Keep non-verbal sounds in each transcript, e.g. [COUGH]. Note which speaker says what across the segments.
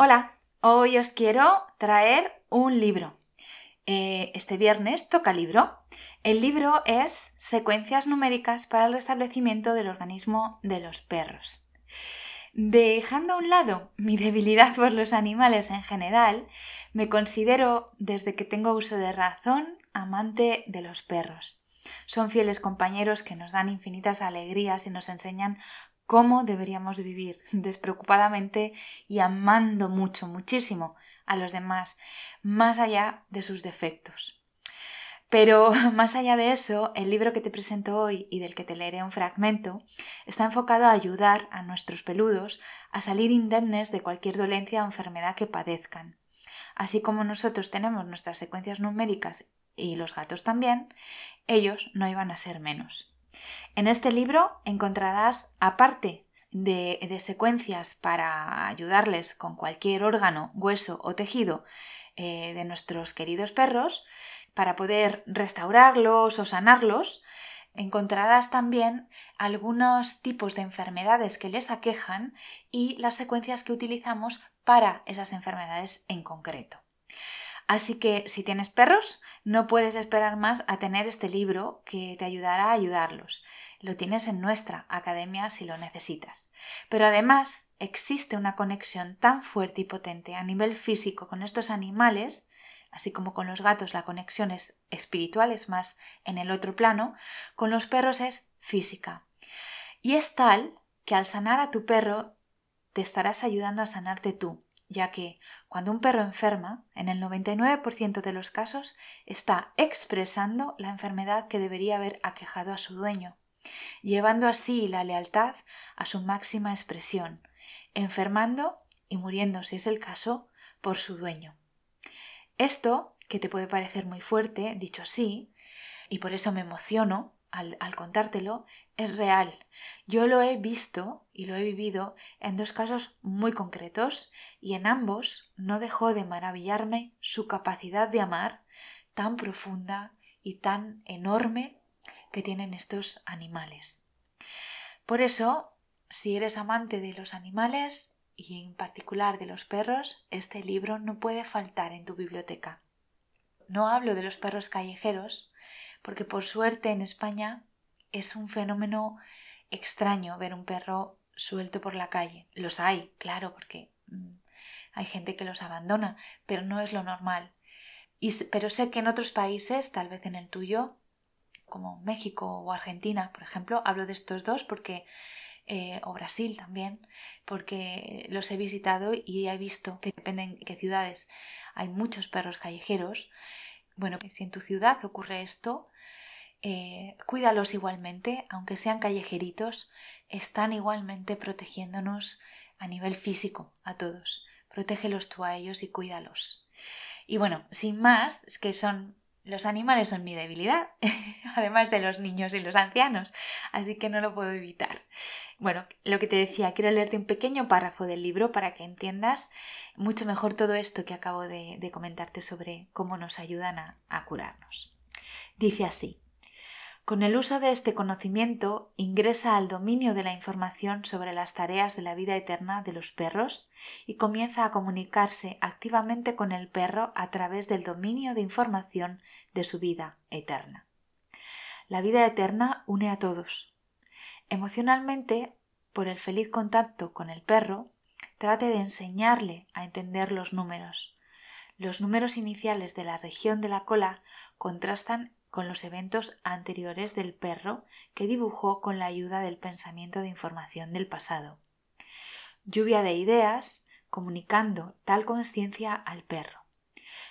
Speaker 1: Hola, hoy os quiero traer un libro. Eh, este viernes toca libro. El libro es Secuencias numéricas para el restablecimiento del organismo de los perros. Dejando a un lado mi debilidad por los animales en general, me considero, desde que tengo uso de razón, amante de los perros. Son fieles compañeros que nos dan infinitas alegrías y nos enseñan cómo deberíamos vivir [LAUGHS] despreocupadamente y amando mucho, muchísimo a los demás, más allá de sus defectos. Pero [LAUGHS] más allá de eso, el libro que te presento hoy y del que te leeré un fragmento está enfocado a ayudar a nuestros peludos a salir indemnes de cualquier dolencia o enfermedad que padezcan. Así como nosotros tenemos nuestras secuencias numéricas y los gatos también, ellos no iban a ser menos. En este libro encontrarás, aparte de, secuencias para ayudarles con cualquier órgano, hueso o tejido eh, de nuestros queridos perros, para poder restaurarlos o sanarlos, encontrarás también algunos tipos de enfermedades que les aquejan y las secuencias que utilizamos para esas enfermedades en concreto. Así que si tienes perros, no puedes esperar más a tener este libro que te ayudará a ayudarlos. Lo tienes en nuestra academia si lo necesitas. Pero además existe una conexión tan fuerte y potente a nivel físico con estos animales, así como con los gatos la conexión es espiritual, es más en el otro plano, con los perros es física. Y es tal que al sanar a tu perro te estarás ayudando a sanarte tú, ya que cuando un perro enferma, en el 99% de los casos está expresando la enfermedad que debería haber aquejado a su dueño, llevando así la lealtad a su máxima expresión, enfermando y muriendo, si es el caso, por su dueño. Esto, que te puede parecer muy fuerte, dicho así, y por eso me emociono al, contártelo, es real. Yo lo he visto y lo he vivido en dos casos muy concretos y en ambos no dejó de maravillarme su capacidad de amar tan profunda y tan enorme que tienen estos animales. Por eso, si eres amante de los animales y en particular de los perros, este libro no puede faltar en tu biblioteca. No hablo de los perros callejeros, porque por suerte en España es un fenómeno extraño ver un perro suelto por la calle. Los hay, claro, porque mm, hay gente que los abandona, pero no es lo normal. Y, pero sé que en otros países, tal vez en el tuyo, como México o Argentina, por ejemplo, hablo de estos dos porque eh, o Brasil también, porque los he visitado y he visto que depende en qué ciudades hay muchos perros callejeros. Bueno, si en tu ciudad ocurre esto, eh, cuídalos igualmente, aunque sean callejeritos, están igualmente protegiéndonos a nivel físico a todos. Protégelos tú a ellos y cuídalos. Y bueno, sin más, es que son los animales son mi debilidad, [LAUGHS] además de los niños y los ancianos, así que no lo puedo evitar. Bueno, lo que te decía, quiero leerte un pequeño párrafo del libro para que entiendas mucho mejor todo esto que acabo de, comentarte sobre cómo nos ayudan a curarnos. Dice así, con el uso de este conocimiento ingresa al dominio de la información sobre las tareas de la vida eterna de los perros y comienza a comunicarse activamente con el perro a través del dominio de información de su vida eterna. La vida eterna une a todos. Emocionalmente, por el feliz contacto con el perro, trate de enseñarle a entender los números. Los números iniciales de la región de la cola contrastan con los eventos anteriores del perro que dibujó con la ayuda del pensamiento de información del pasado. Lluvia de ideas comunicando tal conciencia al perro.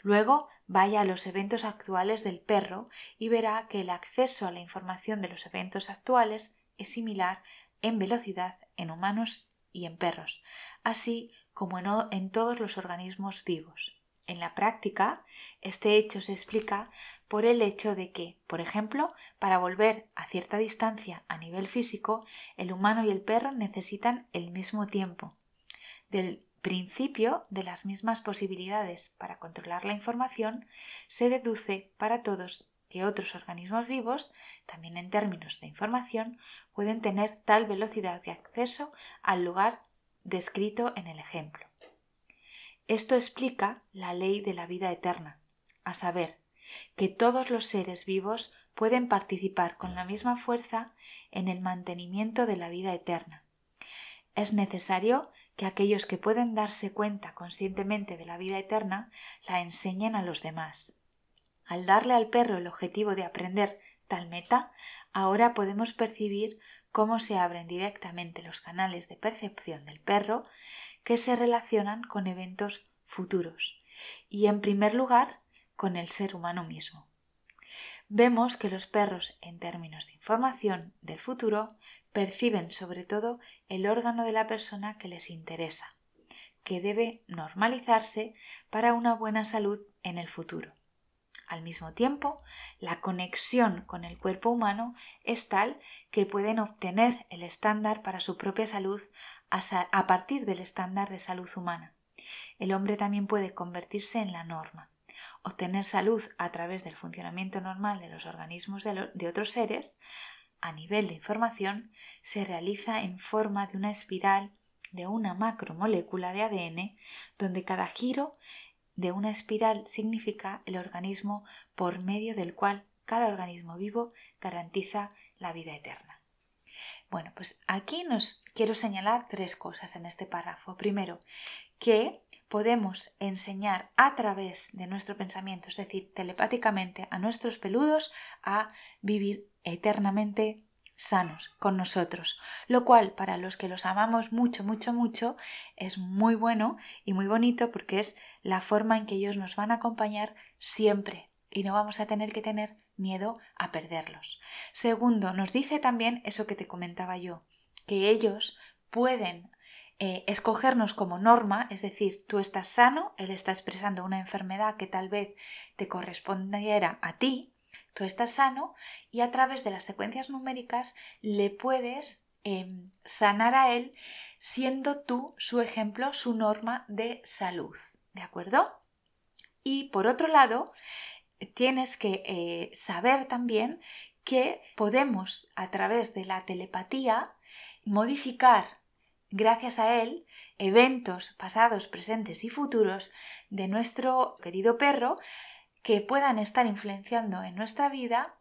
Speaker 1: Luego vaya a los eventos actuales del perro y verá que el acceso a la información de los eventos actuales es similar en velocidad en humanos y en perros, así como en, todos los organismos vivos. En la práctica, este hecho se explica por el hecho de que, por ejemplo, para volver a cierta distancia a nivel físico, el humano y el perro necesitan el mismo tiempo. Del principio de las mismas posibilidades para controlar la información, se deduce para todos que otros organismos vivos, también en términos de información, pueden tener tal velocidad de acceso al lugar descrito en el ejemplo. Esto explica la ley de la vida eterna, a saber, que todos los seres vivos pueden participar con la misma fuerza en el mantenimiento de la vida eterna. Es necesario que aquellos que pueden darse cuenta conscientemente de la vida eterna la enseñen a los demás. Al darle al perro el objetivo de aprender tal meta, ahora podemos percibir cómo se abren directamente los canales de percepción del perro que se relacionan con eventos futuros y, en primer lugar, con el ser humano mismo. Vemos que los perros, en términos de información del futuro, perciben sobre todo el órgano de la persona que les interesa, que debe normalizarse para una buena salud en el futuro. Al mismo tiempo, la conexión con el cuerpo humano es tal que pueden obtener el estándar para su propia salud a partir del estándar de salud humana. El hombre también puede convertirse en la norma. Obtener salud a través del funcionamiento normal de los organismos de, otros seres, a nivel de información se realiza en forma de una espiral de una macromolécula de ADN donde cada giro de una espiral significa el organismo por medio del cual cada organismo vivo garantiza la vida eterna. Bueno, pues aquí nos quiero señalar tres cosas en este párrafo. Primero, que podemos enseñar a través de nuestro pensamiento, es decir, telepáticamente a nuestros peludos a vivir eternamente sanos con nosotros, lo cual para los que los amamos mucho, mucho, mucho es muy bueno y muy bonito porque es la forma en que ellos nos van a acompañar siempre y no vamos a tener que tener miedo a perderlos. Segundo, nos dice también eso que te comentaba yo, que ellos pueden eh, escogernos como norma, es decir, tú estás sano, él está expresando una enfermedad que tal vez te correspondiera a ti, tú estás sano y a través de las secuencias numéricas le puedes em, sanar a él siendo tú su ejemplo, su norma de salud, ¿de acuerdo? Y por otro lado, tienes que eh, saber también que podemos a través de la telepatía modificar gracias a él, eventos pasados, presentes y futuros de nuestro querido perro que puedan estar influenciando en nuestra vida,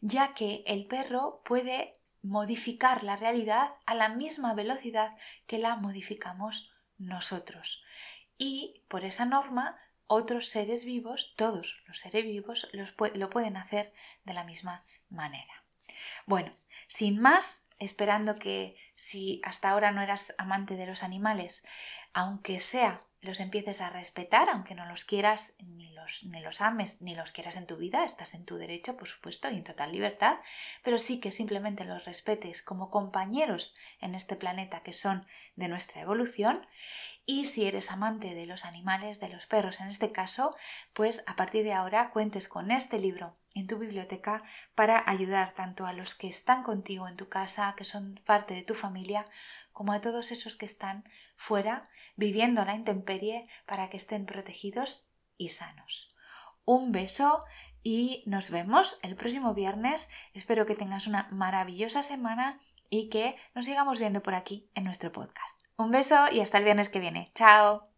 Speaker 1: ya que el perro puede modificar la realidad a la misma velocidad que la modificamos nosotros. Y por esa norma, otros seres vivos, todos los seres vivos, lo pueden hacer de la misma manera. Bueno, sin más, esperando que si hasta ahora no eras amante de los animales, aunque sea los empieces a respetar, aunque no los quieras, ni los, ni los ames, ni los quieras en tu vida, estás en tu derecho, por supuesto, y en total libertad, pero sí que simplemente los respetes como compañeros en este planeta que son de nuestra evolución. Y si eres amante de los animales, de los perros en este caso, pues a partir de ahora cuentes con este libro en tu biblioteca para ayudar tanto a los que están contigo en tu casa, que son parte de tu familia, como a todos esos que están fuera viviendo la intemperie para que estén protegidos y sanos. Un beso y nos vemos el próximo viernes. Espero que tengas una maravillosa semana y que nos sigamos viendo por aquí en nuestro podcast. Un beso y hasta el viernes que viene. Chao.